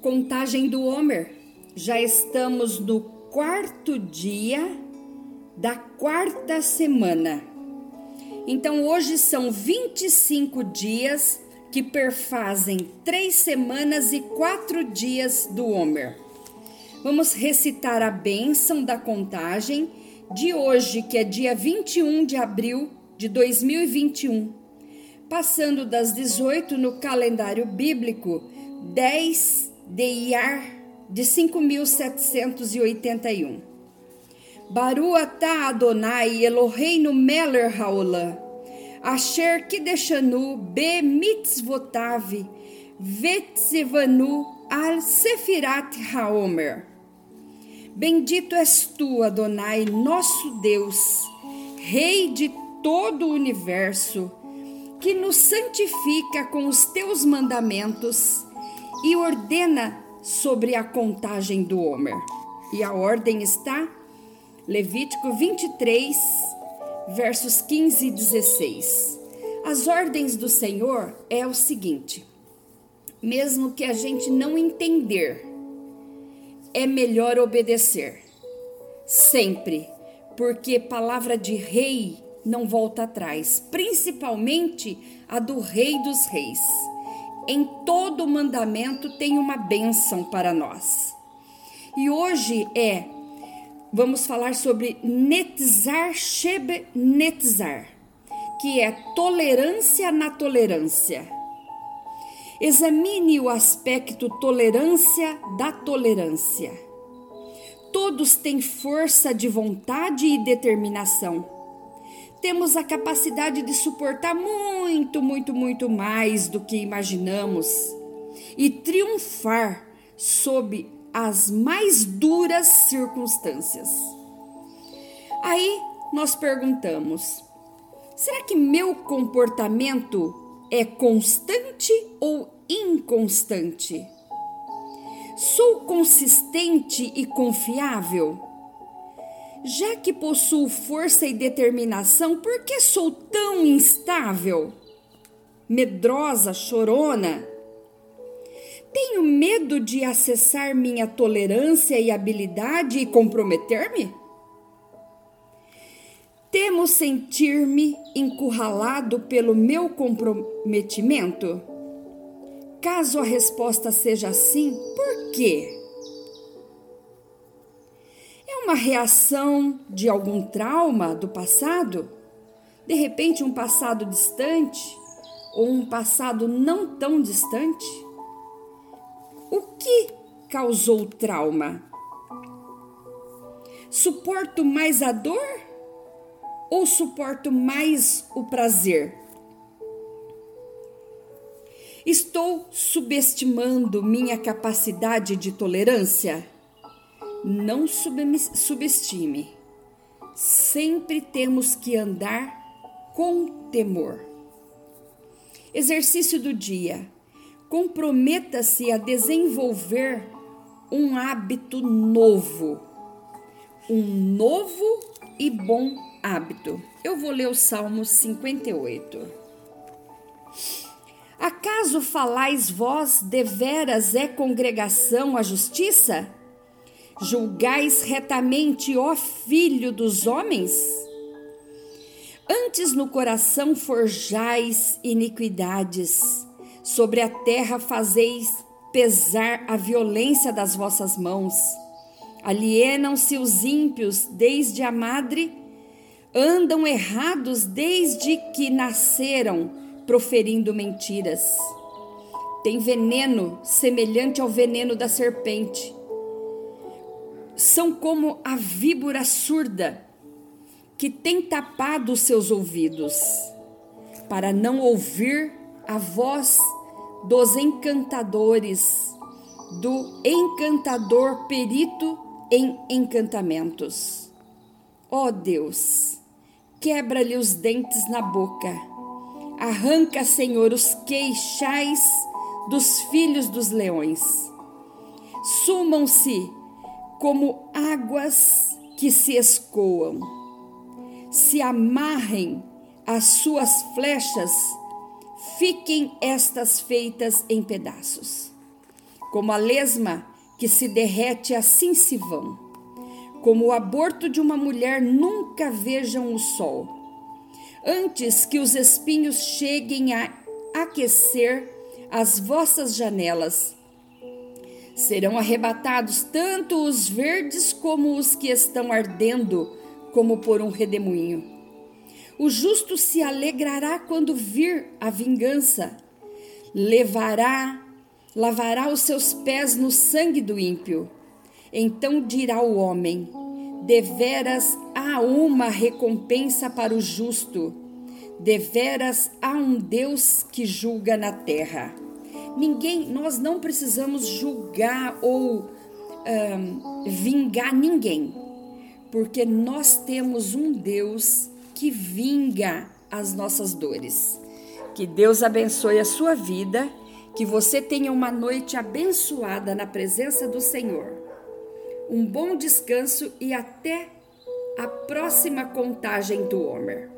Contagem do Homer. Já estamos no quarto dia da quarta semana. Então hoje são 25 dias que perfazem três semanas e quatro dias do Homer. Vamos recitar a bênção da contagem de hoje, que é dia 21 de abril de 2021, passando das 18 no calendário bíblico 10 de Iar de 5781. Baru atah Adonai Eloheinu Meller Haolam, Asher Kideshanu be mitzvotav, vetzivanu al sefirat haomer. Bendito és tu, Adonai, nosso Deus, Rei de todo o universo, que nos santifica com os teus mandamentos e ordena sobre a contagem do Homer. E a ordem está Levítico 23, versos 15 e 16. As ordens do Senhor é o seguinte: mesmo que a gente não entender, é melhor obedecer. Sempre, porque palavra de rei não volta atrás, principalmente a do Rei dos Reis. Em todo mandamento tem uma bênção para nós. E hoje é, vamos falar sobre Netzar Shebe Netzar, que é tolerância na tolerância. Examine o aspecto tolerância da tolerância. Todos têm força de vontade e determinação temos a capacidade de suportar muito, muito, muito mais do que imaginamos e triunfar sob as mais duras circunstâncias. Aí nós perguntamos: será que meu comportamento é constante ou inconstante? Sou consistente e confiável? Já que possuo força e determinação, por que sou tão instável? Medrosa, chorona? Tenho medo de acessar minha tolerância e habilidade e comprometer-me? Temo sentir-me encurralado pelo meu comprometimento? Caso a resposta seja sim, por quê? Reação de algum trauma do passado? De repente, um passado distante ou um passado não tão distante? O que causou o trauma? Suporto mais a dor ou suporto mais o prazer? Estou subestimando minha capacidade de tolerância? Não subestime. Sempre temos que andar com temor. Exercício do dia. Comprometa-se a desenvolver um hábito novo. Um novo e bom hábito. Eu vou ler o Salmo 58. Acaso falais vós deveras é congregação a justiça? Julgais retamente, ó filho dos homens? Antes no coração forjais iniquidades, sobre a terra fazeis pesar a violência das vossas mãos. Alienam-se os ímpios desde a madre, andam errados desde que nasceram, proferindo mentiras. Tem veneno semelhante ao veneno da serpente são como a víbora surda que tem tapado os seus ouvidos para não ouvir a voz dos encantadores, do encantador perito em encantamentos. Ó oh Deus, quebra-lhe os dentes na boca, arranca, Senhor, os queixais dos filhos dos leões. Sumam-se como águas que se escoam. Se amarrem as suas flechas, fiquem estas feitas em pedaços. Como a lesma que se derrete, assim se vão. Como o aborto de uma mulher, nunca vejam o sol. Antes que os espinhos cheguem a aquecer as vossas janelas, serão arrebatados tanto os verdes como os que estão ardendo, como por um redemoinho. O justo se alegrará quando vir a vingança, levará, lavará os seus pés no sangue do ímpio. Então dirá o homem: Deveras há uma recompensa para o justo, deveras há um Deus que julga na terra. Ninguém, nós não precisamos julgar ou um, vingar ninguém, porque nós temos um Deus que vinga as nossas dores. Que Deus abençoe a sua vida, que você tenha uma noite abençoada na presença do Senhor. Um bom descanso e até a próxima contagem do Homer.